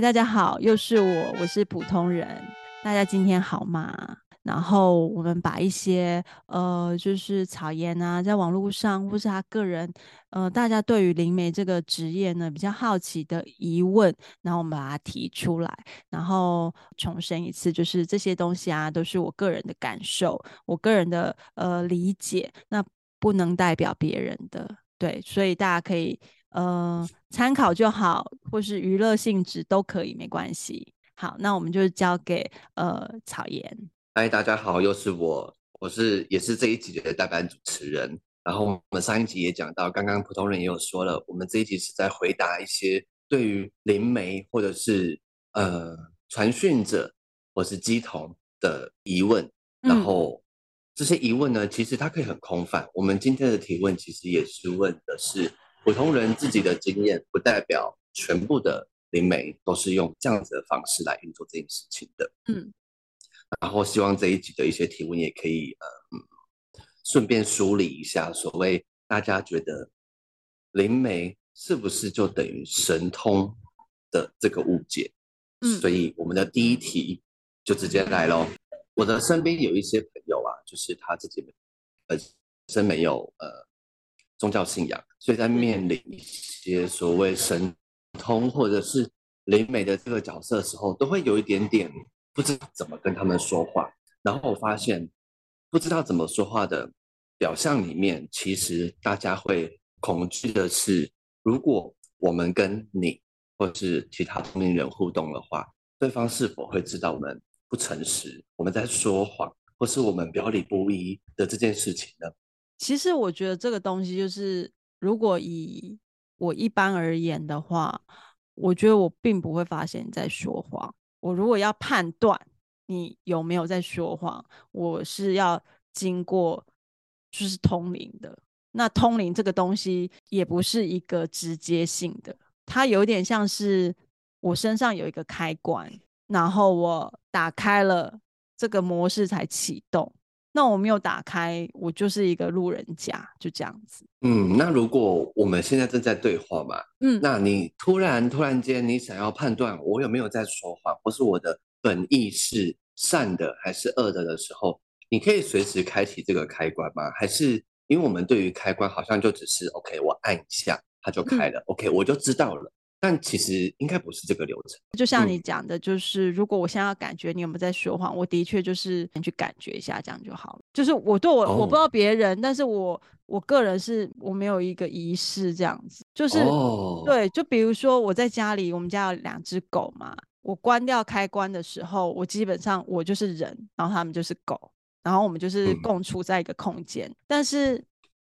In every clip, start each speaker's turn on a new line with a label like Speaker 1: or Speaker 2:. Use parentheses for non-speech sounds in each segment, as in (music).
Speaker 1: 大家好，又是我，我是普通人。大家今天好吗？然后我们把一些呃，就是草颜啊，在网络上或是他个人呃，大家对于灵媒这个职业呢比较好奇的疑问，然后我们把它提出来，然后重申一次，就是这些东西啊，都是我个人的感受，我个人的呃理解，那不能代表别人的，对，所以大家可以。呃，参考就好，或是娱乐性质都可以，没关系。好，那我们就交给呃草颜。
Speaker 2: 嗨，大家好，又是我，我是也是这一集的代班主持人。然后我们上一集也讲到，刚刚普通人也有说了，我们这一集是在回答一些对于灵媒或者是呃传讯者或是乩童的疑问。然后这些疑问呢，其实它可以很空泛。我们今天的提问其实也是问的是。普通人自己的经验不代表全部的灵媒都是用这样子的方式来运作这件事情的。嗯，然后希望这一集的一些提问也可以呃，嗯，顺便梳理一下所谓大家觉得灵媒是不是就等于神通的这个误解。嗯，所以我们的第一题就直接来喽。我的身边有一些朋友啊，就是他自己本身没有呃。宗教信仰，所以在面临一些所谓神通或者是灵媒的这个角色的时候，都会有一点点不知道怎么跟他们说话。然后我发现，不知道怎么说话的表象里面，其实大家会恐惧的是，如果我们跟你或是其他同龄人互动的话，对方是否会知道我们不诚实，我们在说谎，或是我们表里不一的这件事情呢？
Speaker 1: 其实我觉得这个东西就是，如果以我一般而言的话，我觉得我并不会发现你在说谎。我如果要判断你有没有在说谎，我是要经过就是通灵的。那通灵这个东西也不是一个直接性的，它有点像是我身上有一个开关，然后我打开了这个模式才启动。那我没有打开，我就是一个路人甲，就这样子。
Speaker 2: 嗯，那如果我们现在正在对话嘛，嗯，那你突然突然间你想要判断我有没有在说谎，或是我的本意是善的还是恶的的时候，你可以随时开启这个开关吗？还是因为我们对于开关好像就只是 OK，我按一下它就开了，嗯，OK，我就知道了。但其实应该不是这个流程，
Speaker 1: 就像你讲的，就是如果我现在要感觉你有没有在说谎，我的确就是先去感觉一下，这样就好了。就是我对我、哦、我不知道别人，但是我我个人是我没有一个仪式这样子，就是、哦、对，就比如说我在家里，我们家有两只狗嘛，我关掉开关的时候，我基本上我就是人，然后他们就是狗，然后我们就是共处在一个空间，嗯、但是。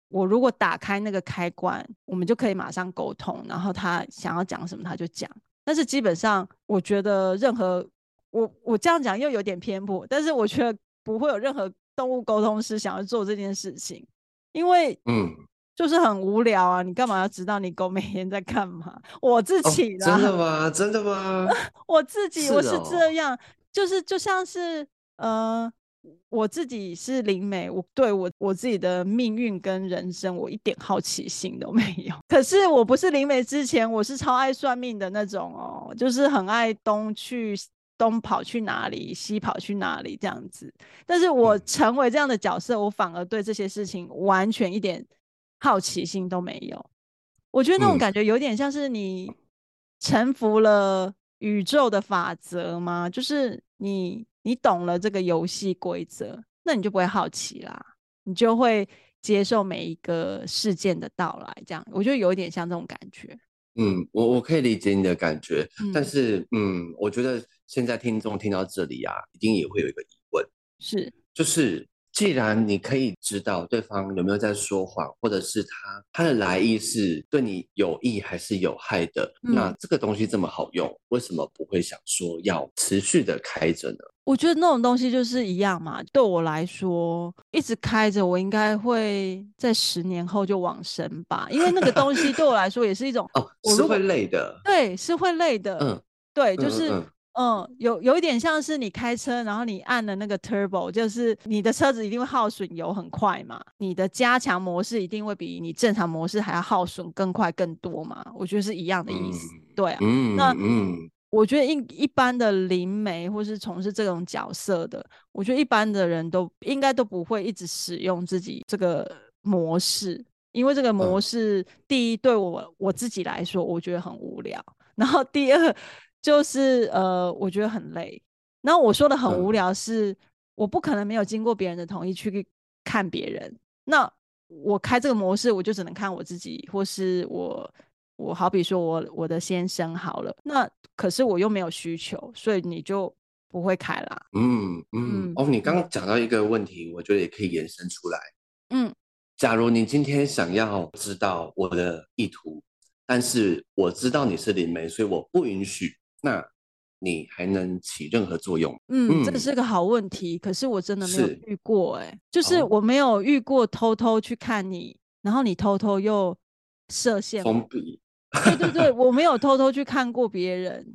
Speaker 1: 我如果打开那个开关，我们就可以马上沟通，然后他想要讲什么他就讲。但是基本上，我觉得任何我我这样讲又有点偏颇，但是我觉得不会有任何动物沟通师想要做这件事情，因为嗯，就是很无聊啊。你干嘛要知道你狗每天在干嘛？我自己、哦、
Speaker 2: 真的吗？真的吗？(laughs)
Speaker 1: 我自己我是这样，就是就像是呃。我自己是灵媒，我对我我自己的命运跟人生，我一点好奇心都没有。(laughs) 可是我不是灵媒之前，我是超爱算命的那种哦，就是很爱东去东跑去哪里，西跑去哪里这样子。但是我成为这样的角色，我反而对这些事情完全一点好奇心都没有。我觉得那种感觉有点像是你臣服了宇宙的法则吗？就是你。你懂了这个游戏规则，那你就不会好奇啦，你就会接受每一个事件的到来。这样，我觉得有一点像这种感觉。
Speaker 2: 嗯，我我可以理解你的感觉，嗯、但是，嗯，我觉得现在听众听到这里啊，一定也会有一个疑问，
Speaker 1: 是，
Speaker 2: 就是。既然你可以知道对方有没有在说谎，或者是他他的来意是对你有益还是有害的，嗯、那这个东西这么好用，为什么不会想说要持续的开着呢？
Speaker 1: 我觉得那种东西就是一样嘛。对我来说，一直开着，我应该会在十年后就往生吧，因为那个东西对我来说也是一种
Speaker 2: 哦，是会累的，
Speaker 1: 对，是会累的，嗯，对，就是。嗯有有一点像是你开车，然后你按了那个 turbo，就是你的车子一定会耗损油很快嘛。你的加强模式一定会比你正常模式还要耗损更快更多嘛。我觉得是一样的意思，嗯、对啊。嗯、那嗯，我觉得一一般的灵媒或是从事这种角色的，我觉得一般的人都应该都不会一直使用自己这个模式，因为这个模式，嗯、第一对我我自己来说，我觉得很无聊，(laughs) 然后第二就是呃，我觉得很累。然后我说的很无聊是，嗯、我不可能没有经过别人的同意去看别人。那我开这个模式，我就只能看我自己，或是我。我好比说我，我我的先生好了，那可是我又没有需求，所以你就不会开啦。
Speaker 2: 嗯嗯，嗯哦，你刚刚讲到一个问题，我觉得也可以延伸出来。
Speaker 1: 嗯，
Speaker 2: 假如你今天想要知道我的意图，但是我知道你是灵媒，所以我不允许，那你还能起任何作用？
Speaker 1: 嗯，嗯这是个好问题，可是我真的没有遇过、欸，哎，就是我没有遇过偷偷去看你，然后你偷偷又设限封闭。对对对，(laughs) 我没有偷偷去看过别人，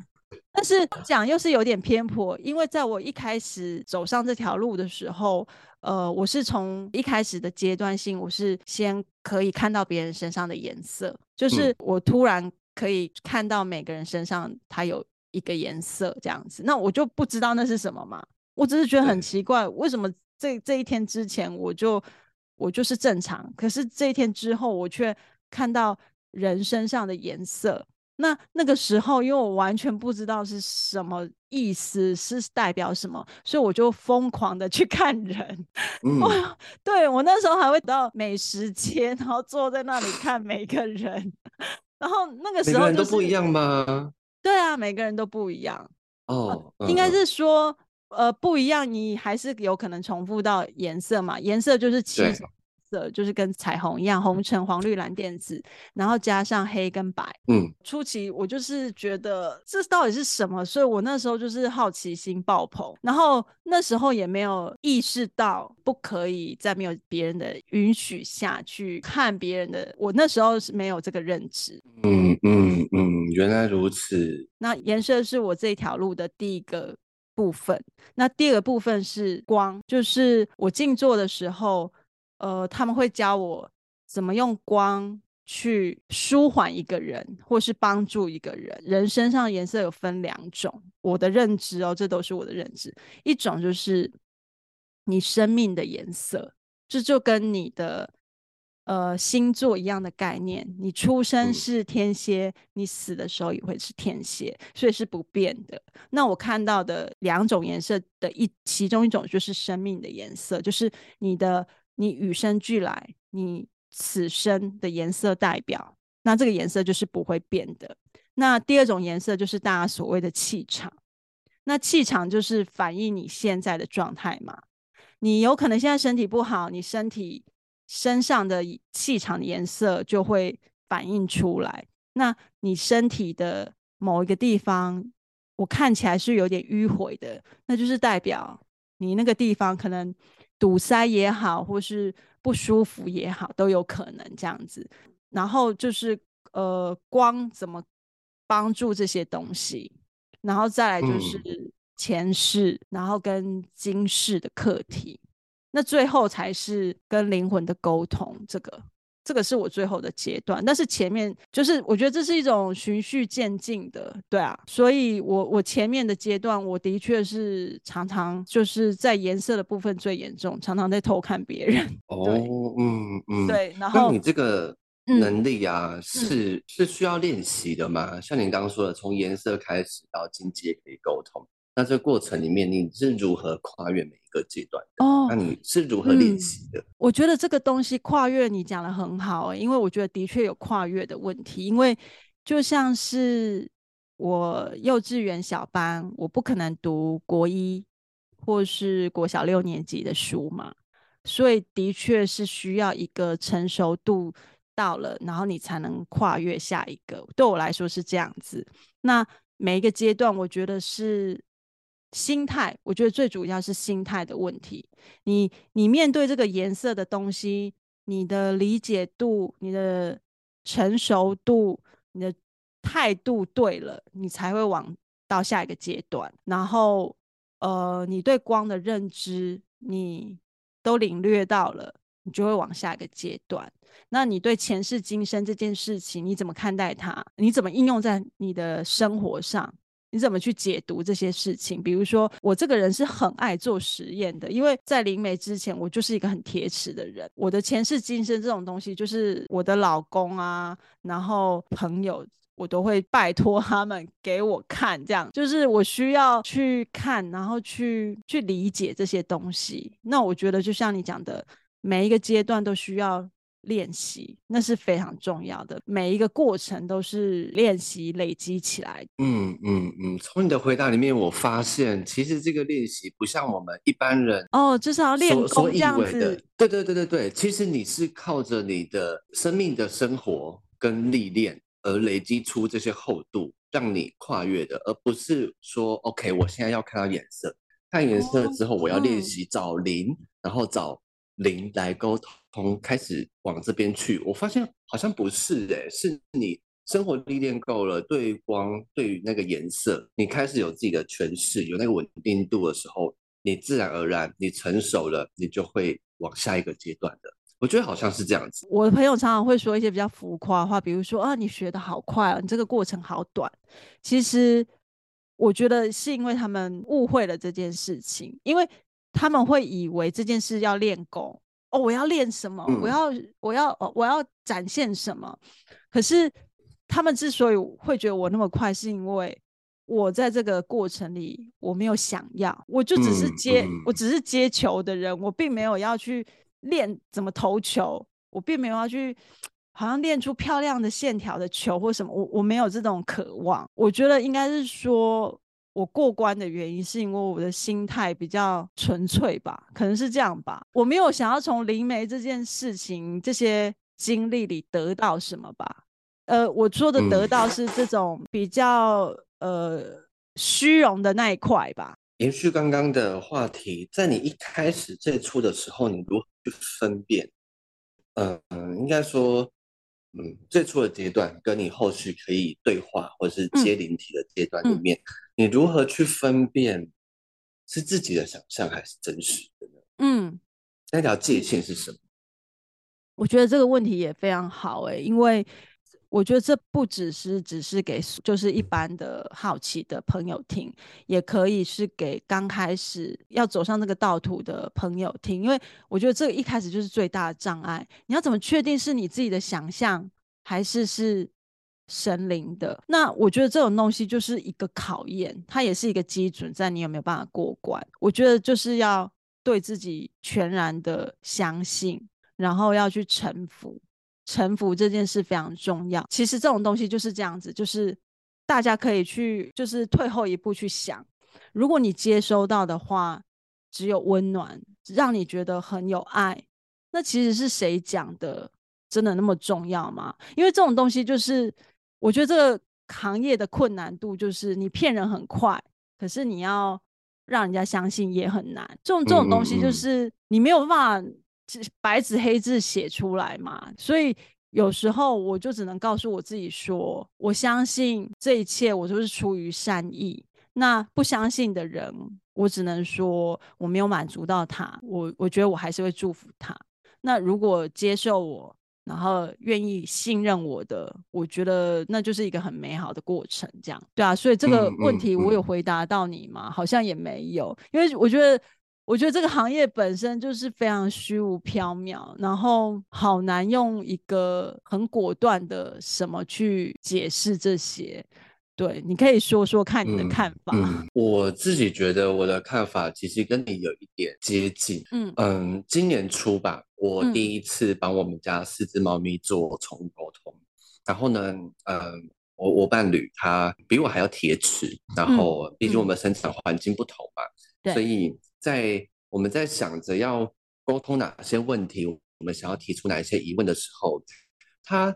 Speaker 1: 但是讲又是有点偏颇，因为在我一开始走上这条路的时候，呃，我是从一开始的阶段性，我是先可以看到别人身上的颜色，就是我突然可以看到每个人身上他有一个颜色这样子，那我就不知道那是什么嘛，我只是觉得很奇怪，为什么这这一天之前我就我就是正常，可是这一天之后我却看到。人身上的颜色，那那个时候，因为我完全不知道是什么意思，是代表什么，所以我就疯狂的去看人。(laughs) 嗯，我对我那时候还会到美食街，然后坐在那里看每个人。(laughs) 然后那个时候、就是、每个人都不一样
Speaker 2: 吗？
Speaker 1: 对啊，每个人都不一样。
Speaker 2: 哦，
Speaker 1: 应该是说，呃，不一样，你还是有可能重复到颜色嘛？颜色就是七种。色就是跟彩虹一样，红橙黄绿蓝靛紫，然后加上黑跟白。
Speaker 2: 嗯，
Speaker 1: 初期我就是觉得这到底是什么，所以我那时候就是好奇心爆棚，然后那时候也没有意识到不可以在没有别人的允许下去看别人的，我那时候是没有这个认知。
Speaker 2: 嗯嗯嗯，原来如此。
Speaker 1: 那颜色是我这条路的第一个部分，那第二个部分是光，就是我静坐的时候。呃，他们会教我怎么用光去舒缓一个人，或是帮助一个人。人身上颜色有分两种，我的认知哦，这都是我的认知。一种就是你生命的颜色，这就跟你的呃星座一样的概念。你出生是天蝎，你死的时候也会是天蝎，所以是不变的。那我看到的两种颜色的一其中一种就是生命的颜色，就是你的。你与生俱来，你此生的颜色代表，那这个颜色就是不会变的。那第二种颜色就是大家所谓的气场，那气场就是反映你现在的状态嘛。你有可能现在身体不好，你身体身上的气场的颜色就会反映出来。那你身体的某一个地方，我看起来是有点迂回的，那就是代表你那个地方可能。堵塞也好，或是不舒服也好，都有可能这样子。然后就是呃，光怎么帮助这些东西，然后再来就是前世，嗯、然后跟今世的课题，那最后才是跟灵魂的沟通这个。这个是我最后的阶段，但是前面就是我觉得这是一种循序渐进的，对啊，所以我我前面的阶段，我的确是常常就是在颜色的部分最严重，常常在偷看别人。(laughs)
Speaker 2: 哦，嗯嗯，
Speaker 1: 对，然后
Speaker 2: 那你这个能力啊，
Speaker 1: 嗯、
Speaker 2: 是、嗯、是需要练习的吗？像你刚刚说的，从颜色开始到境界可以沟通。那这个过程里面，你是如何跨越每一个阶段的？哦，那你是如何练习的？
Speaker 1: 嗯，我觉得这个东西跨越，你讲的很好欸，因为我觉得的确有跨越的问题。因为就像是我幼稚园小班，我不可能读国一或是国小六年级的书嘛，所以的确是需要一个成熟度到了，然后你才能跨越下一个。对我来说是这样子。那每一个阶段，我觉得是。心态，我觉得最主要是心态的问题。你你面对这个颜色的东西，你的理解度、你的成熟度、你的态度对了，你才会往到下一个阶段。然后，呃，你对光的认知，你都领略到了，你就会往下一个阶段。那你对前世今生这件事情，你怎么看待它？你怎么应用在你的生活上？你怎么去解读这些事情？比如说，我这个人是很爱做实验的，因为在灵媒之前，我就是一个很铁齿的人。我的前世今生这种东西，就是我的老公啊，然后朋友，我都会拜托他们给我看，这样就是我需要去看，然后去去理解这些东西。那我觉得，就像你讲的，每一个阶段都需要。练习那是非常重要的，每一个过程都是练习累积起来。
Speaker 2: 嗯嗯嗯，从你的回答里面，我发现其实这个练习不像我们一般人
Speaker 1: 哦，就是要练功这样子。
Speaker 2: 对对对对对，其实你是靠着你的生命的生活跟历练而累积出这些厚度，让你跨越的，而不是说 OK，我现在要看到颜色，看颜色之后我要练习找零，哦嗯、然后找。零来沟通，开始往这边去。我发现好像不是诶、是你生活历练够了，对光，对于那个颜色，你开始有自己的诠释，有那个稳定度的时候，你自然而然，你成熟了，你就会往下一个阶段的。我觉得好像是这样子。
Speaker 1: 我的朋友常常会说一些比较浮夸的话，比如说啊，你学得好快啊，你这个过程好短。其实我觉得是因为他们误会了这件事情，因为。他们会以为这件事要练功哦，我要练什么？嗯、我要我要哦，我要展现什么？可是他们之所以会觉得我那么快，是因为我在这个过程里我没有想要，我就只是接，嗯嗯、我只是接球的人，我并没有要去练怎么投球，我并没有要去好像练出漂亮的线条的球或什么，我我没有这种渴望。我觉得应该是说。我过关的原因是因为我的心态比较纯粹吧，可能是这样吧。我没有想要从灵媒这件事情、这些经历里得到什么吧。呃，我说的得到是这种比较、嗯、呃虚荣的那一块吧。
Speaker 2: 延续刚刚的话题，在你一开始最初的时候，你如何去分辨？嗯、应该说。嗯，最初的阶段跟你后续可以对话或者是接灵体的阶段里面，嗯、你如何去分辨是自己的想象还是真实的呢？嗯，那条界限是什么？
Speaker 1: 我觉得这个问题也非常好哎、欸，因为我觉得这不只是只是给就是一般的好奇的朋友听，也可以是给刚开始要走上那个道途的朋友听，因为我觉得这个一开始就是最大的障碍。你要怎么确定是你自己的想象还是是神灵的？那我觉得这种东西就是一个考验，它也是一个基准，在你有没有办法过关。我觉得就是要对自己全然的相信，然后要去臣服。臣服这件事非常重要。其实这种东西就是这样子，就是大家可以去，就是退后一步去想。如果你接收到的话，只有温暖，让你觉得很有爱，那其实是谁讲的？真的那么重要吗？因为这种东西就是，我觉得这个行业的困难度就是，你骗人很快，可是你要让人家相信也很难。这种这种东西就是你没有办法。白纸黑字写出来嘛，所以有时候我就只能告诉我自己说，我相信这一切，我都是出于善意。那不相信的人，我只能说我没有满足到他，我我觉得我还是会祝福他。那如果接受我，然后愿意信任我的，我觉得那就是一个很美好的过程。这样对啊，所以这个问题我有回答到你吗？好像也没有，因为我觉得。我觉得这个行业本身就是非常虚无缥缈，然后好难用一个很果断的什么去解释这些。对，你可以说说看你的看法。
Speaker 2: 嗯嗯、我自己觉得我的看法其实跟你有一点接近。嗯嗯，今年初吧，我第一次帮我们家四只猫咪做宠物沟通。嗯、然后呢，嗯，我我伴侣他比我还要铁齿，然后毕竟我们生长环境不同嘛，嗯、所以。在我们在想着要沟通哪些问题，我们想要提出哪一些疑问的时候，他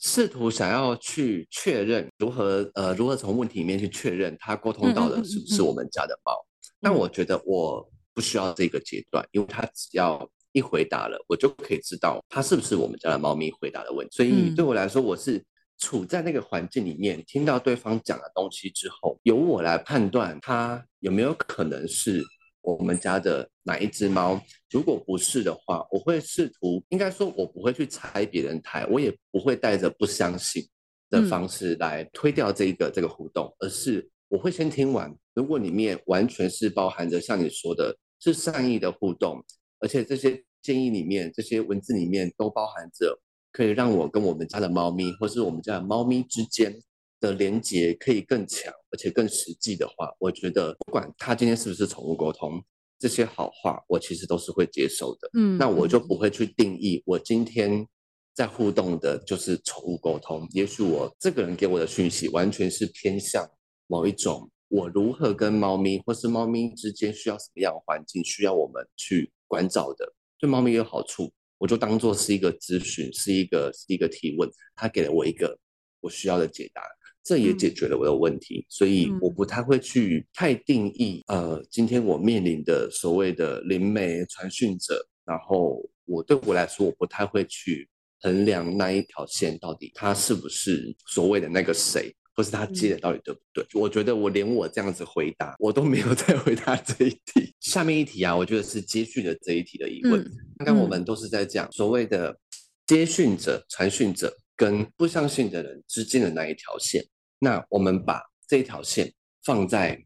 Speaker 2: 试图想要去确认如何呃如何从问题里面去确认他沟通到的是不是我们家的猫。那、嗯嗯嗯、我觉得我不需要这个阶段，因为他只要一回答了，我就可以知道它是不是我们家的猫咪回答的问题。所以对我来说，我是处在那个环境里面，听到对方讲的东西之后，由我来判断它有没有可能是。我们家的哪一只猫？如果不是的话，我会试图，应该说，我不会去拆别人台，我也不会带着不相信的方式来推掉这个、嗯、这个互动，而是我会先听完。如果里面完全是包含着像你说的，是善意的互动，而且这些建议里面、这些文字里面都包含着可以让我跟我们家的猫咪，或是我们家的猫咪之间的连接可以更强，而且更实际的话，我觉得不管它今天是不是宠物沟通，这些好话我其实都是会接受的。嗯，那我就不会去定义我今天在互动的就是宠物沟通。也许我这个人给我的讯息完全是偏向某一种。我如何跟猫咪，或是猫咪之间需要什么样的环境，需要我们去关照的，对猫咪有好处，我就当做是一个咨询，是一个是一个提问，他给了我一个我需要的解答，这也解决了我的问题，嗯、所以我不太会去太定义，呃，今天我面临的所谓的灵媒传讯者，然后我对我来说，我不太会去衡量那一条线到底他是不是所谓的那个谁。不是他接的到底对不对？嗯、我觉得我连我这样子回答，我都没有再回答这一题。下面一题啊，我觉得是接续的这一题的疑问。刚刚、嗯、我们都是在讲所谓的接训者、传讯者跟不相信的人之间的那一条线。那我们把这一条线放在，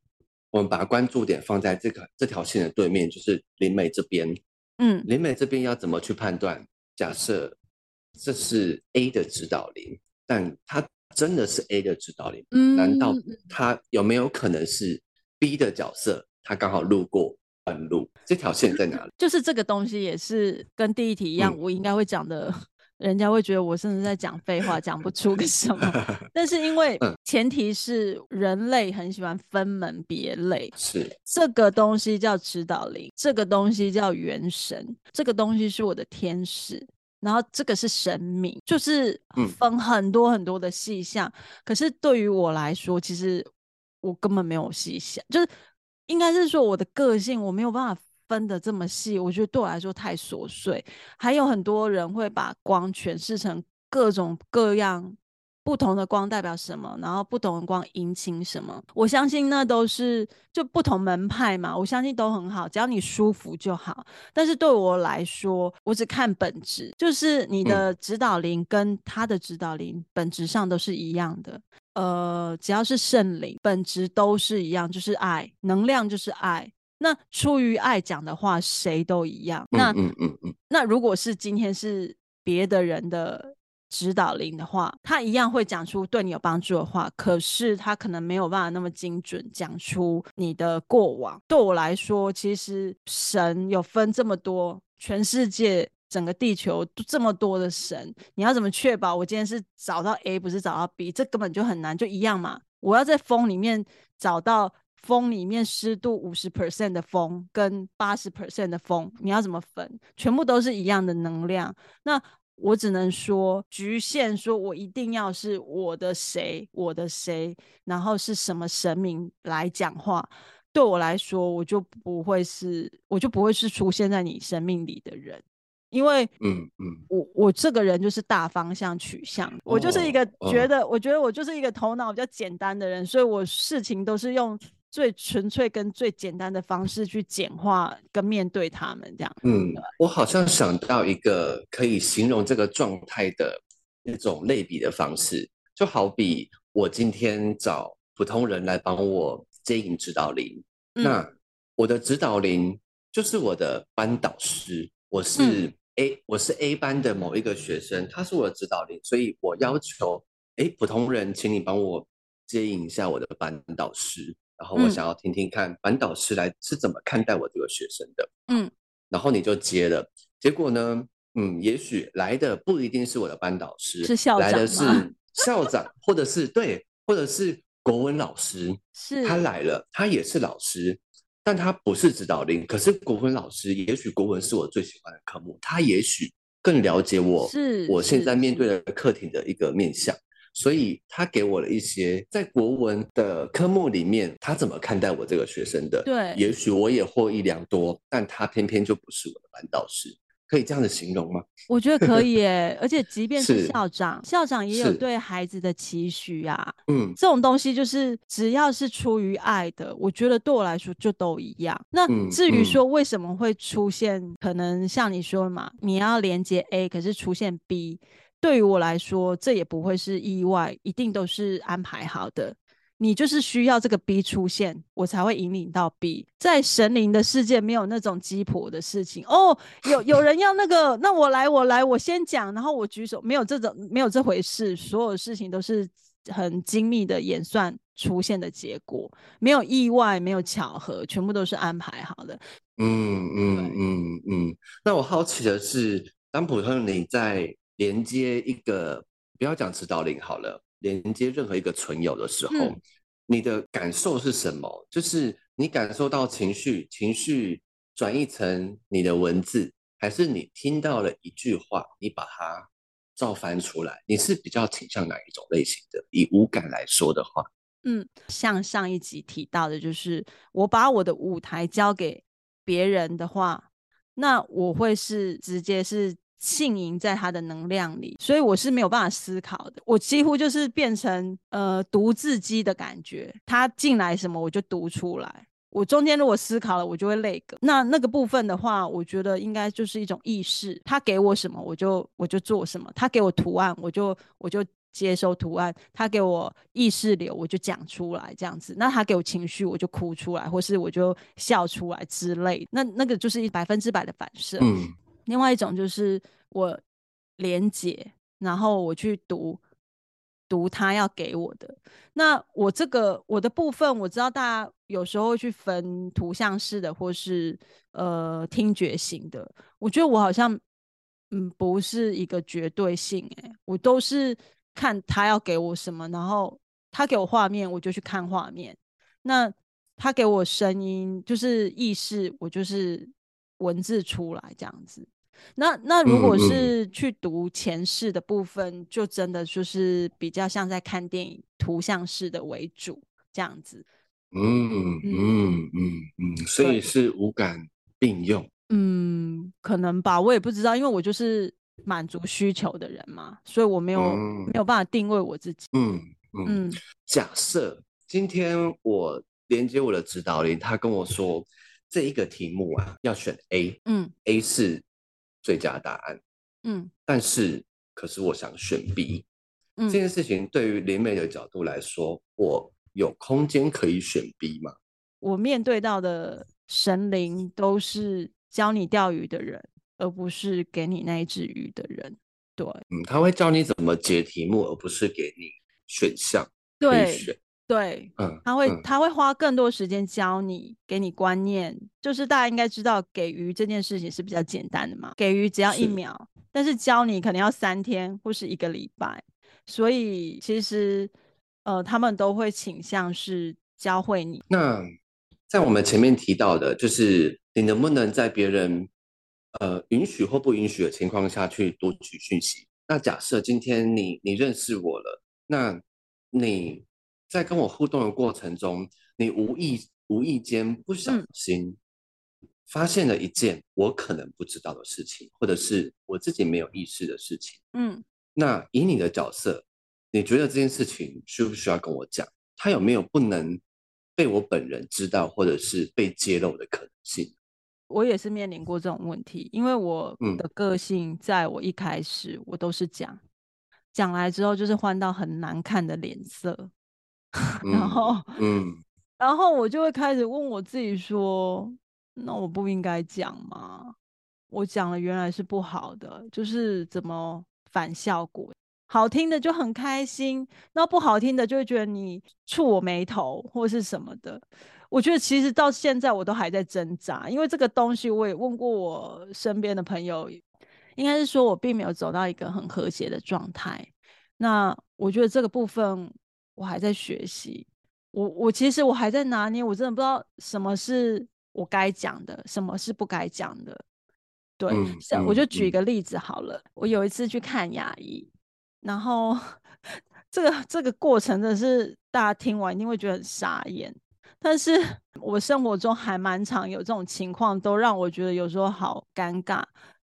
Speaker 2: 我们把关注点放在这个这条线的对面，就是林美这边。嗯，林美这边要怎么去判断？假设这是 A 的指导灵，但他。真的是 A 的指导灵？嗯，难道他有没有可能是 B 的角色？他刚好路过半路，这条线在哪里？(laughs)
Speaker 1: 就是这个东西也是跟第一题一样，嗯、我应该会讲的，人家会觉得我甚至在讲废话，讲不出个什么。(laughs) 但是因为前提是人类很喜欢分门别类，
Speaker 2: 是
Speaker 1: 这个东西叫指导灵，这个东西叫元神，这个东西是我的天使。然后这个是神明，就是分很多很多的细项。嗯、可是对于我来说，其实我根本没有细想，就是应该是说我的个性我没有办法分得这么细。我觉得对我来说太琐碎。还有很多人会把光诠释成各种各样。不同的光代表什么？然后不同的光引起什么？我相信那都是就不同门派嘛。我相信都很好，只要你舒服就好。但是对我来说，我只看本质，就是你的指导灵跟他的指导灵本质上都是一样的。呃，只要是圣灵，本质都是一样，就是爱，能量就是爱。那出于爱讲的话，谁都一样。那嗯嗯嗯。那如果是今天是别的人的。指导灵的话，他一样会讲出对你有帮助的话，可是他可能没有办法那么精准讲出你的过往。对我来说，其实神有分这么多，全世界整个地球这么多的神，你要怎么确保我今天是找到 A 不是找到 B？这根本就很难，就一样嘛。我要在风里面找到风里面湿度五十 percent 的风跟八十 percent 的风，你要怎么分？全部都是一样的能量，那。我只能说，局限说，我一定要是我的谁，我的谁，然后是什么神明来讲话，对我来说，我就不会是，我就不会是出现在你生命里的人，因为，嗯嗯，我我这个人就是大方向取向，哦、我就是一个觉得，哦、我觉得我就是一个头脑比较简单的人，所以我事情都是用。最纯粹跟最简单的方式去简化跟面对他们，这样。
Speaker 2: 嗯，我好像想到一个可以形容这个状态的那种类比的方式，就好比我今天找普通人来帮我接引指导灵，嗯、那我的指导灵就是我的班导师，我是 A，、嗯、我是 A 班的某一个学生，他是我的指导灵，所以我要求，哎，普通人，请你帮我接引一下我的班导师。然后我想要听听看班导师来是怎么看待我这个学生的，嗯，然后你就接了，结果呢，嗯，也许来的不一定是我的班导师，
Speaker 1: 是校长，
Speaker 2: 来的是？校长，或者是对，或者是国文老师，是。他来了，他也是老师，但他不是指导令，可是国文老师，也许国文是我最喜欢的科目，他也许更了解我，是我现在面对。的课题的一个面向。所以他给我了一些在国文的科目里面，他怎么看待我这个学生的？对，也许我也获益良多，但他偏偏就不是我的班导师，可以这样的形容吗？(laughs)
Speaker 1: 我觉得可以耶，而且 (laughs) 即便是校长，是校长也有对孩子的期许啊。嗯，这种东西就是只要是出于爱的，我觉得对我来说就都一样。那至于说为什么会出现，嗯嗯、可能像你说的嘛，你要连接 A，可是出现 B。对于我来说，这也不会是意外，一定都是安排好的。你就是需要这个 B 出现，我才会引领到 B。在神灵的世界，没有那种鸡婆的事情哦。有有人要那个，那我来，我来，我先讲，然后我举手，没有这种，没有这回事。所有事情都是很精密的演算出现的结果，没有意外，没有巧合，全部都是安排好的。
Speaker 2: 嗯嗯嗯嗯。那我好奇的是，当普通人你在连接一个，不要讲指导令好了。连接任何一个存有的时候，嗯，你的感受是什么？就是你感受到情绪，情绪转译成你的文字，还是你听到了一句话，你把它照翻出来？你是比较倾向哪一种类型的？以五感来说的话，
Speaker 1: 嗯，像上一集提到的，就是我把我的舞台交给别人的话，那我会是直接是。浸淫在他的能量里，所以我是没有办法思考的。我几乎就是变成呃读字机的感觉，他进来什么我就读出来。我中间如果思考了，我就会累个。那那个部分的话，我觉得应该就是一种意识。他给我什么，我就我就做什么。他给我图案，我就我就接收图案。他给我意识流，我就讲出来这样子。那他给我情绪，我就哭出来，或是我就笑出来之类。那那个就是一百分之百的反射。嗯。另外一种就是我连接，然后我去读读他要给我的。那我这个我的部分，我知道大家有时候会去分图像式的，或是呃听觉型的。我觉得我好像嗯不是一个绝对性，诶，我都是看他要给我什么，然后他给我画面，我就去看画面。那他给我声音，就是意识，我就是。文字出来这样子，那那如果是去读前世的部分，嗯嗯，就真的就是比较像在看电影，图像式的为主这样子。
Speaker 2: 嗯嗯嗯嗯，所以是五感并用。
Speaker 1: 嗯，可能吧，我也不知道，因为我就是满足需求的人嘛，所以我没有、嗯、没有办法定位我自己。嗯嗯，嗯，
Speaker 2: 假设今天我连接我的指导灵，他跟我说。这一个题目啊，要选 A，嗯，A 是最佳答案，嗯，但是可是我想选 B，嗯，这件事情对于灵美的角度来说，我有空间可以选 B 吗？
Speaker 1: 我面对到的神灵都是教你钓鱼的人，而不是给你那一只鱼的人，对，
Speaker 2: 嗯，他会教你怎么解题目，而不是给你选项。
Speaker 1: 对。对，嗯，他会、嗯、他会花更多时间教你，给你观念，就是大家应该知道，给鱼这件事情是比较简单的嘛，给鱼只要一秒，是，但是教你可能要三天或是一个礼拜，所以其实呃，他们都会倾向是教会你。
Speaker 2: 那在我们前面提到的，就是你能不能在别人呃允许或不允许的情况下去读取讯息？那假设今天你你认识我了，那你。在跟我互动的过程中，你无意无意间不小心发现了一件我可能不知道的事情，或者是我自己没有意识的事情。嗯，那以你的角色，你觉得这件事情需不需要跟我讲？它有没有不能被我本人知道，或者是被揭露的可能性？
Speaker 1: 我也是面临过这种问题，因为我的个性，在我一开始我都是讲，讲来之后就是换到很难看的脸色。(laughs) 然后，嗯，然后我就会开始问我自己说：“那我不应该讲吗？我讲了原来是不好的，就是怎么反效果？好听的就很开心，那不好听的就会觉得你触我眉头或是什么的。我觉得其实到现在我都还在挣扎，因为这个东西我也问过我身边的朋友，应该是说我并没有走到一个很和谐的状态。那我觉得这个部分。我还在学习，我我其实我还在拿捏，我真的不知道什么是我该讲的，什么是不该讲的。对，嗯、像我就举一个例子好了，嗯、我有一次去看牙医，然后这个这个过程真的是大家听完一定会觉得很傻眼，但是我生活中还蛮常有这种情况，都让我觉得有时候好尴尬。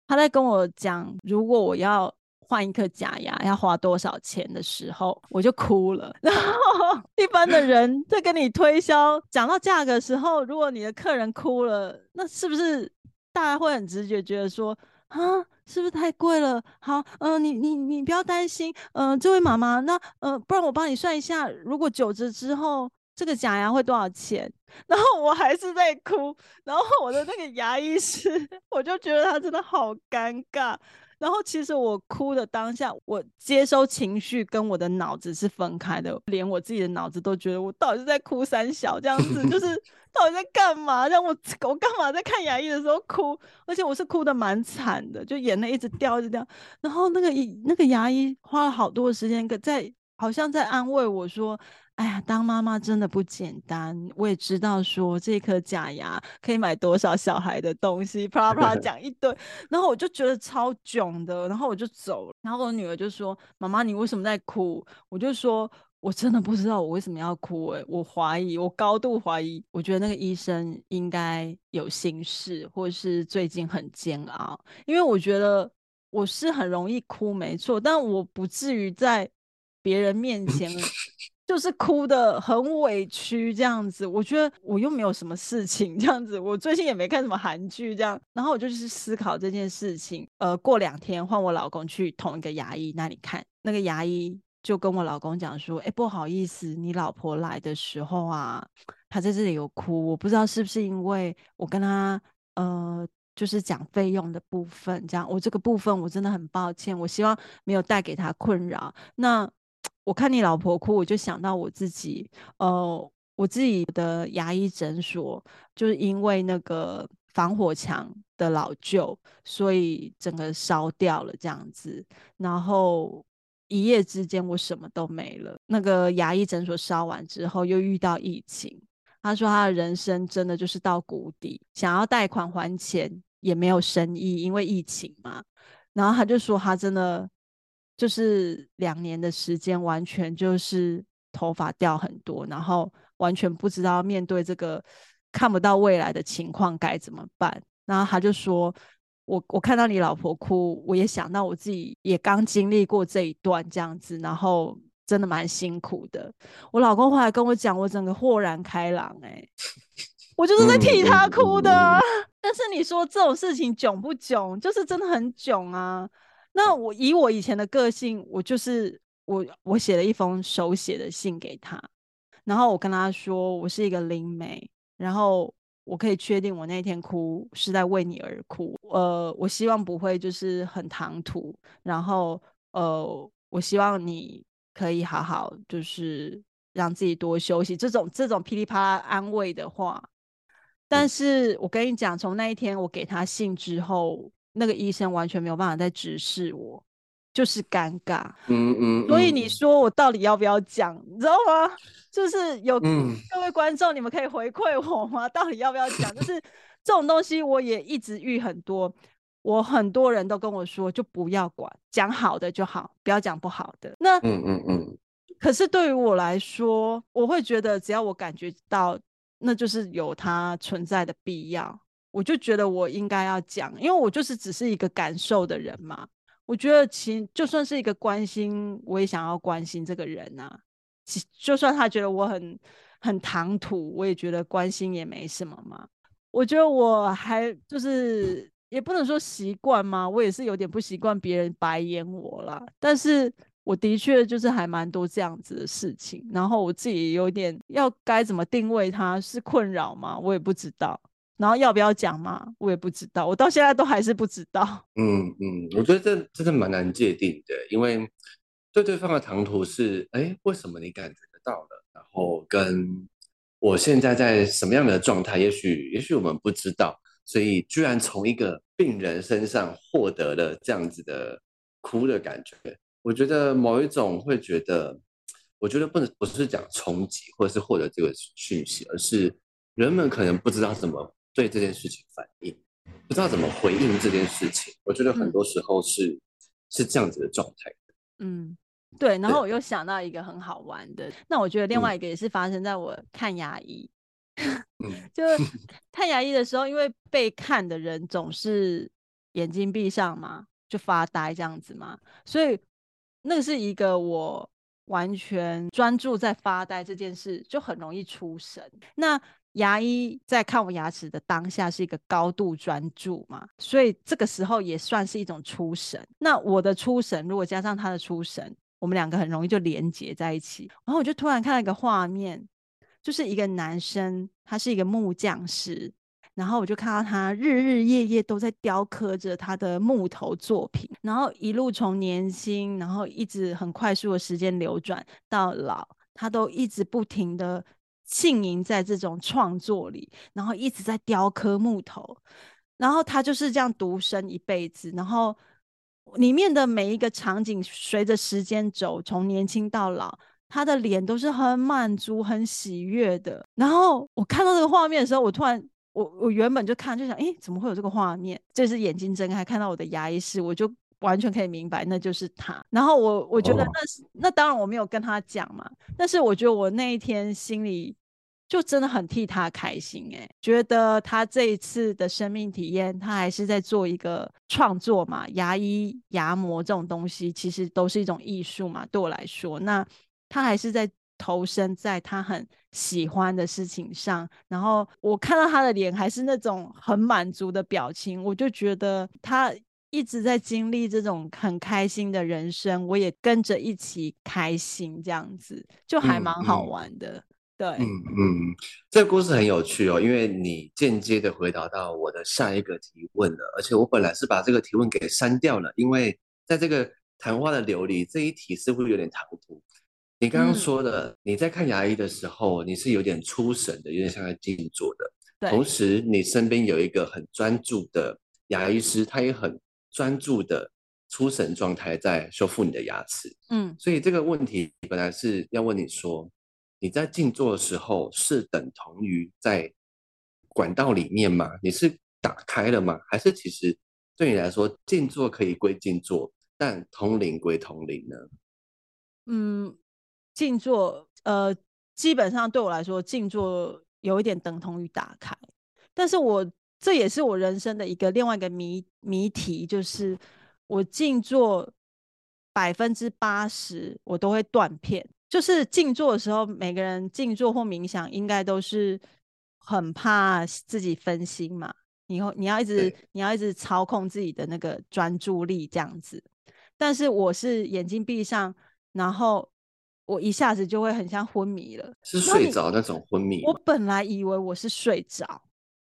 Speaker 1: 他在跟我讲，如果我要。换一颗假牙要花多少钱的时候，我就哭了。(laughs) 然后一般的人在跟你推销讲到价格的时候，如果你的客人哭了，那是不是大家会很直觉觉得说啊，是不是太贵了？好，嗯、你你你不要担心，嗯、呃，这位妈妈，那呃，不然我帮你算一下，如果九折之后。这个假牙会多少钱？(laughs) 然后我还是在哭，然后我的那个牙医师，(laughs) 我就觉得他真的好尴尬。然后其实我哭的当下，我接收情绪跟我的脑子是分开的，连我自己的脑子都觉得我到底是在哭三小这样子，就 (laughs) 是到底在干嘛？让我我干嘛在看牙医的时候哭？而且我是哭的蛮惨的，就眼泪一直掉一直掉。然后那个那个牙医花了好多的时间，在好像在安慰我说。哎呀，当妈妈真的不简单。我也知道说这颗假牙可以买多少小孩的东西，啪啦啪啦 (laughs) 讲一堆，然后我就觉得超囧的，然后我就走了。然后我女儿就说：“妈妈，你为什么在哭？”我就说：“我真的不知道我为什么要哭。”哎，我怀疑，我高度怀疑，我觉得那个医生应该有心事，或是最近很煎熬。因为我觉得我是很容易哭，没错，但我不至于在别人面前。就是哭得很委屈这样子，我觉得我又没有什么事情 (laughs) 这样子，我最近也没看什么韩剧这样，然后我就去思考这件事情。呃，过两天换我老公去同一个牙医那里看，那个牙医就跟我老公讲说：“哎，不好意思，你老婆来的时候啊，她在这里有哭，我不知道是不是因为我跟她呃，就是讲费用的部分，这样我这个部分我真的很抱歉，我希望没有带给她困扰。那。”我看你老婆哭，我就想到我自己，呃，我自己的牙医诊所就是因为那个防火墙的老旧，所以整个烧掉了这样子，然后一夜之间我什么都没了。那个牙医诊所烧完之后，又遇到疫情，他说他的人生真的就是到谷底，想要贷款还钱也没有生意，因为疫情嘛。然后他就说他真的。就是两年的时间，完全就是头发掉很多，然后完全不知道面对这个看不到未来的情况该怎么办。然后他就说：“我我看到你老婆哭，我也想到我自己也刚经历过这一段这样子，然后真的蛮辛苦的。”我老公后来跟我讲，我整个豁然开朗，欸，诶，我就是在替他哭的。(laughs) 但是你说这种事情囧不囧？就是真的很囧啊。那我以我以前的个性，我就是我我写了一封手写的信给他，然后我跟他说我是一个灵媒，然后我可以确定我那天哭是在为你而哭，呃，我希望不会就是很唐突，然后呃，我希望你可以好好就是让自己多休息，这种这种噼里啪啦安慰的话，但是我跟你讲，从那一天我给他信之后。那个医生完全没有办法再直视我，就是尴尬。嗯嗯。所以你说我到底要不要讲？你知道吗？就是有各位观众，你们可以回馈我吗？到底要不要讲？就是这种东西，我也一直遇很多。我很多人都跟我说，就不要管，讲好的就好，不要讲不好的。那嗯嗯嗯。可是对于我来说，我会觉得只要我感觉到，那就是有它存在的必要。我就觉得我应该要讲，因为我就是只是一个感受的人嘛。我觉得其就算是一个关心，我也想要关心这个人啊。其就算他觉得我很很唐突，我也觉得关心也没什么嘛。我觉得我还就是也不能说习惯嘛，我也是有点不习惯别人白眼我啦。但是我的确就是还蛮多这样子的事情，然后我自己有点要该怎么定位它是困扰吗？我也不知道。然后要不要讲嘛？我也不知道，我到现在都还是不知道。嗯
Speaker 2: 嗯，我觉得这真的蛮难界定的，因为对对方的唐突是，哎，为什么你感觉得到了？然后跟我现在在什么样的状态，也许也许我们不知道，所以居然从一个病人身上获得了这样子的哭的感觉，我觉得某一种会觉得，我觉得不能不是讲冲击或者是获得这个讯息，而是人们可能不知道怎么。对这件事情反应，不知道怎么回应这件事情，我觉得很多时候是、嗯、是这样子的状态。
Speaker 1: 嗯，对。然后我又想到一个很好玩的，那我觉得另外一个也是发生在我看牙医，(laughs) 嗯、就 (laughs) 看牙医的时候，因为被看的人总是眼睛闭上嘛，就发呆这样子嘛，所以那个是一个我完全专注在发呆这件事，就很容易出神。那牙医在看我牙齿的当下是一个高度专注嘛，所以这个时候也算是一种出神。那我的出神如果加上他的出神，我们两个很容易就连接在一起。然后我就突然看到一个画面，就是一个男生，他是一个木匠师。然后我就看到他日日夜夜都在雕刻着他的木头作品，然后一路从年轻，然后一直很快速的时间流转到老，他都一直不停的浸淫在这种创作里，然后一直在雕刻木头，然后他就是这样独身一辈子，然后里面的每一个场景随着时间走，从年轻到老，他的脸都是很满足、很喜悦的。然后我看到这个画面的时候，我突然。我我原本就看就想，诶，怎么会有这个画面？就是眼睛睁开看到我的牙医师，我就完全可以明白那就是他。然后我我觉得那是、oh. 那当然我没有跟他讲嘛，但是我觉得我那一天心里就真的很替他开心，诶，觉得他这一次的生命体验，他还是在做一个创作嘛。牙医牙模这种东西其实都是一种艺术嘛，对我来说，那他还是在。投身在他很喜欢的事情上，然后我看到他的脸还是那种很满足的表情，我就觉得他一直在经历这种很开心的人生，我也跟着一起开心，这样子就还蛮好玩的。嗯嗯、对，嗯
Speaker 2: 嗯，这个故事很有趣哦，因为你间接的回答到我的下一个提问了，而且我本来是把这个提问给删掉了，因为在这个谈话的流里，这一题似乎有点唐突。你刚刚说的，嗯，你在看牙医的时候，你是有点出神的，有点像在静坐的。对。同时，你身边有一个很专注的牙医师，他也很专注的出神状态在修复你的牙齿。嗯。所以这个问题本来是要问你说，你在静坐的时候是等同于在管道里面吗？你是打开了吗？还是其实对你来说，静坐可以归静坐，但通灵归通灵呢？
Speaker 1: 嗯。静坐，呃，基本上对我来说，静坐有一点等同于打开。但是我这也是我人生的一个另外一个谜谜题，就是我静坐百分之八十我都会断片。就是静坐的时候，每个人静坐或冥想应该都是很怕自己分心嘛，以后你要一直你要一直操控自己的那个专注力这样子。但是我是眼睛闭上，然后。我一下子就会很像昏迷了，
Speaker 2: 是睡着那种昏迷。
Speaker 1: 我本来以为我是睡着，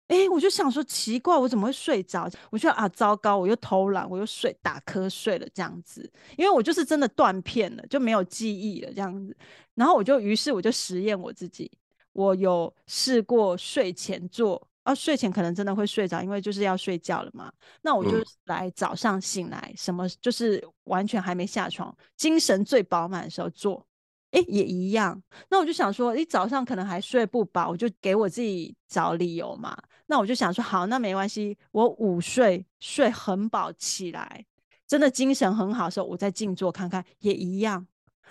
Speaker 1: 哎、欸，我就想说奇怪，我怎么会睡着？我觉得啊，糟糕，我又偷懒，我又睡打瞌睡了这样子，因为我就是真的断片了，就没有记忆了这样子。然后我就于是我就实验我自己，我有试过睡前做，啊，睡前可能真的会睡着，因为就是要睡觉了嘛。那我就来早上醒来，嗯、什么就是完全还没下床，精神最饱满的时候做。哎，也一样。那我就想说，你早上可能还睡不饱，我就给我自己找理由嘛。那我就想说，好，那没关系，我午睡睡很饱，起来真的精神很好的时候，我再静坐看看，也一样。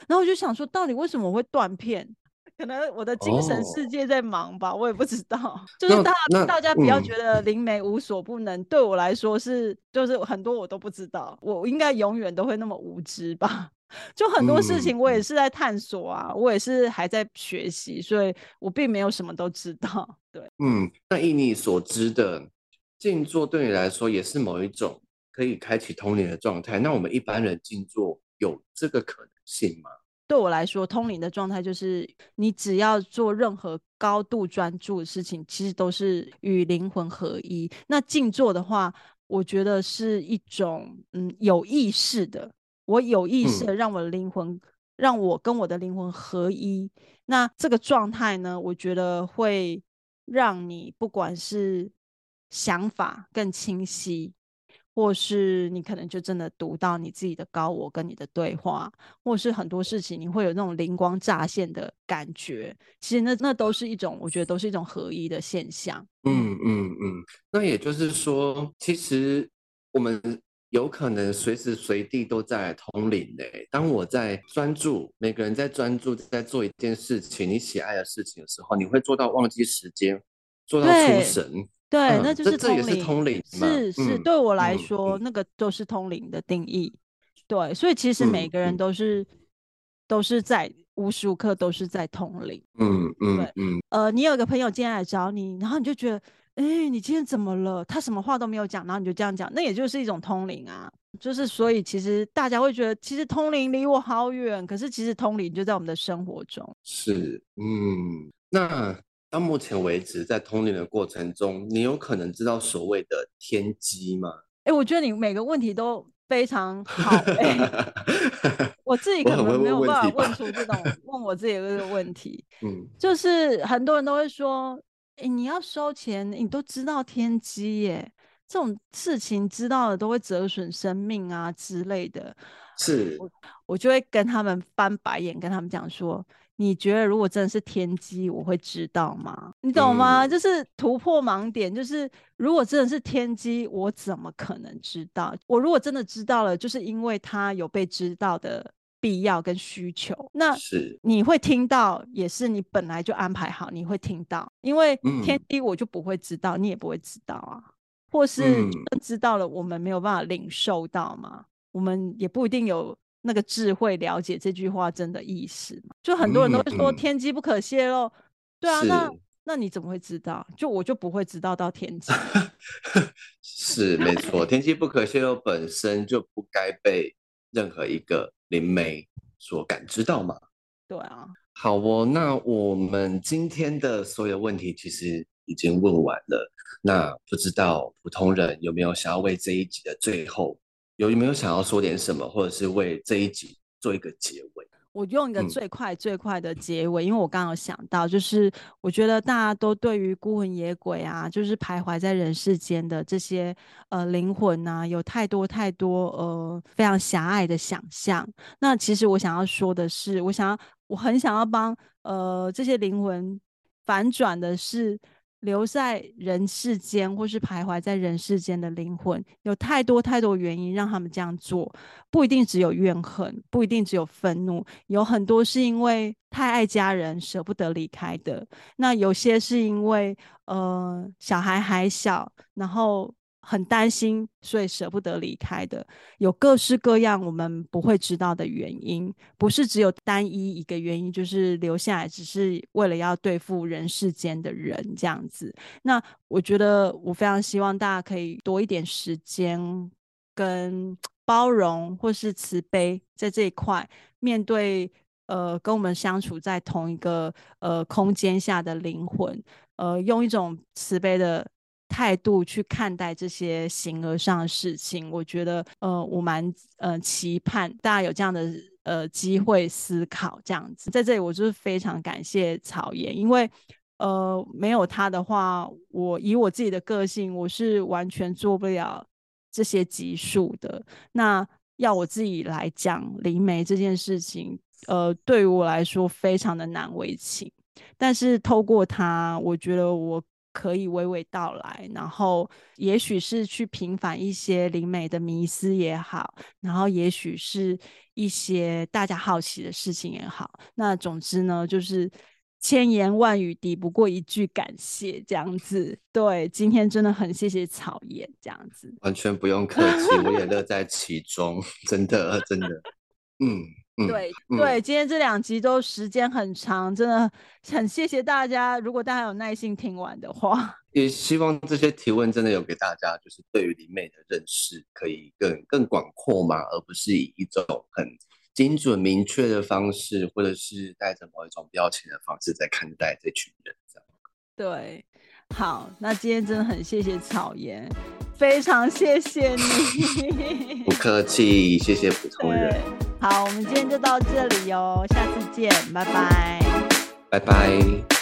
Speaker 1: 然后我就想说，到底为什么我会断片？可能我的精神世界在忙吧，哦、我也不知道。就是大大家不要觉得灵媒无所不能，嗯、对我来说是，就是很多我都不知道，我应该永远都会那么无知吧。(laughs) 就很多事情我也是在探索啊，嗯、我也是还在学习，所以我并没有什么都知道。对，
Speaker 2: 嗯，那以你所知的静坐对你来说也是某一种可以开启通灵的状态。那我们一般人静坐有这个可能性吗？
Speaker 1: 对我来说，通灵的状态就是你只要做任何高度专注的事情，其实都是与灵魂合一。那静坐的话，我觉得是一种嗯有意识的。我有意识的让我的灵魂，嗯、让我跟我的灵魂合一。那这个状态呢，我觉得会让你不管是想法更清晰，或是你可能就真的读到你自己的高我跟你的对话，或是很多事情你会有那种灵光乍现的感觉。其实那那都是一种，我觉得都是一种合一的现象。
Speaker 2: 嗯嗯嗯。那也就是说，其实我们。有可能随时随地都在通灵的。当我在专注，每个人在专注在做一件事情，你喜爱的事情的时候，你会做到忘记时间，做到出神。
Speaker 1: 对，嗯、那就是通也是通灵。是是，
Speaker 2: 嗯、
Speaker 1: 对我来说，嗯、那个都是通灵的定义。对，所以其实每个人都是、嗯、都是在无时无刻都是在通灵。
Speaker 2: 嗯嗯对嗯。
Speaker 1: 呃，你有一个朋友今天来找你，然后你就觉得，哎、欸，你今天怎么了？他什么话都没有讲，然后你就这样讲，那也就是一种通灵啊。就是所以，其实大家会觉得，其实通灵离我好远，可是其实通灵就在我们的生活中。
Speaker 2: 是，嗯，那到目前为止，在通灵的过程中，你有可能知道所谓的天机吗？
Speaker 1: 哎、欸，我觉得你每个问题都非常好、欸。(laughs) 我自己可能没有办法问出这种 (laughs) 问我自己的这个问题。嗯，就是很多人都会说，哎、欸，你要收钱，你都知道天机耶。这种事情知道了都会折损生命啊之类的，
Speaker 2: 是
Speaker 1: 我我就会跟他们翻白眼，跟他们讲说：你觉得如果真的是天机，我会知道吗？你懂吗？嗯、就是突破盲点，就是如果真的是天机，我怎么可能知道？我如果真的知道了，就是因为他有被知道的必要跟需求。那是你会听到，也是你本来就安排好，你会听到，因为天机我就不会知道，嗯、你也不会知道啊。或是知道了，我们没有办法领受到嘛？嗯、我们也不一定有那个智慧了解这句话真的意思嘛。就很多人都会说天机不可泄露，嗯、对啊，那那你怎么会知道？就我就不会知道到天机。(laughs)
Speaker 2: 是没错，天机不可泄露本身就不该被任何一个灵媒所感知到嘛。
Speaker 1: 对啊。
Speaker 2: 好哦，那我们今天的所有问题其实已经问完了。那不知道普通人有没有想要为这一集的最后有没有想要说点什么，或者是为这一集做一个结尾？
Speaker 1: 我用一个最快最快的结尾，嗯、因为我刚刚有想到，就是我觉得大家都对于孤魂野鬼啊，就是徘徊在人世间的这些呃灵魂啊，有太多太多呃非常狭隘的想象。那其实我想要说的是，我想要我很想要帮呃这些灵魂反转的是。留在人世间，或是徘徊在人世间的灵魂，有太多太多原因让他们这样做，不一定只有怨恨，不一定只有愤怒，有很多是因为太爱家人，舍不得离开的。那有些是因为，呃，小孩还小，然后。很担心，所以舍不得离开的，有各式各样我们不会知道的原因，不是只有单一一个原因，就是留下来只是为了要对付人世间的人这样子。那我觉得，我非常希望大家可以多一点时间跟包容或是慈悲，在这一块面对呃跟我们相处在同一个呃空间下的灵魂，呃用一种慈悲的。态度去看待这些形而上的事情，我觉得，呃，我蛮呃期盼大家有这样的呃机会思考这样子。在这里，我就是非常感谢草颜，因为呃没有他的话，我以我自己的个性，我是完全做不了这些集数的。那要我自己来讲灵媒这件事情，呃，对于我来说非常的难为情。但是透过他，我觉得我。可以娓娓道来，然后也许是去平反一些灵媒的迷思也好，然后也许是一些大家好奇的事情也好。那总之呢，就是千言万语抵不过一句感谢，这样子。对，今天真的很谢谢草颜，这样子。
Speaker 2: 完全不用客气，我也乐在其中，(laughs) 真的，真的，嗯。
Speaker 1: 对对，今天这两集都时间很长，真的很谢谢大家。如果大家有耐心听完的话，(laughs)
Speaker 2: 也希望这些提问真的有给大家，就是对于灵媒的认识可以更更广阔嘛，而不是以一种很精准明确的方式，或者是带着某一种标签的方式在看待这群人。这样。
Speaker 1: 对，好，那今天真的很谢谢草颜。非常谢谢你，
Speaker 2: 不客气，谢谢普通人。
Speaker 1: 好，我们今天就到这里哦，下次见，拜拜，
Speaker 2: 拜拜。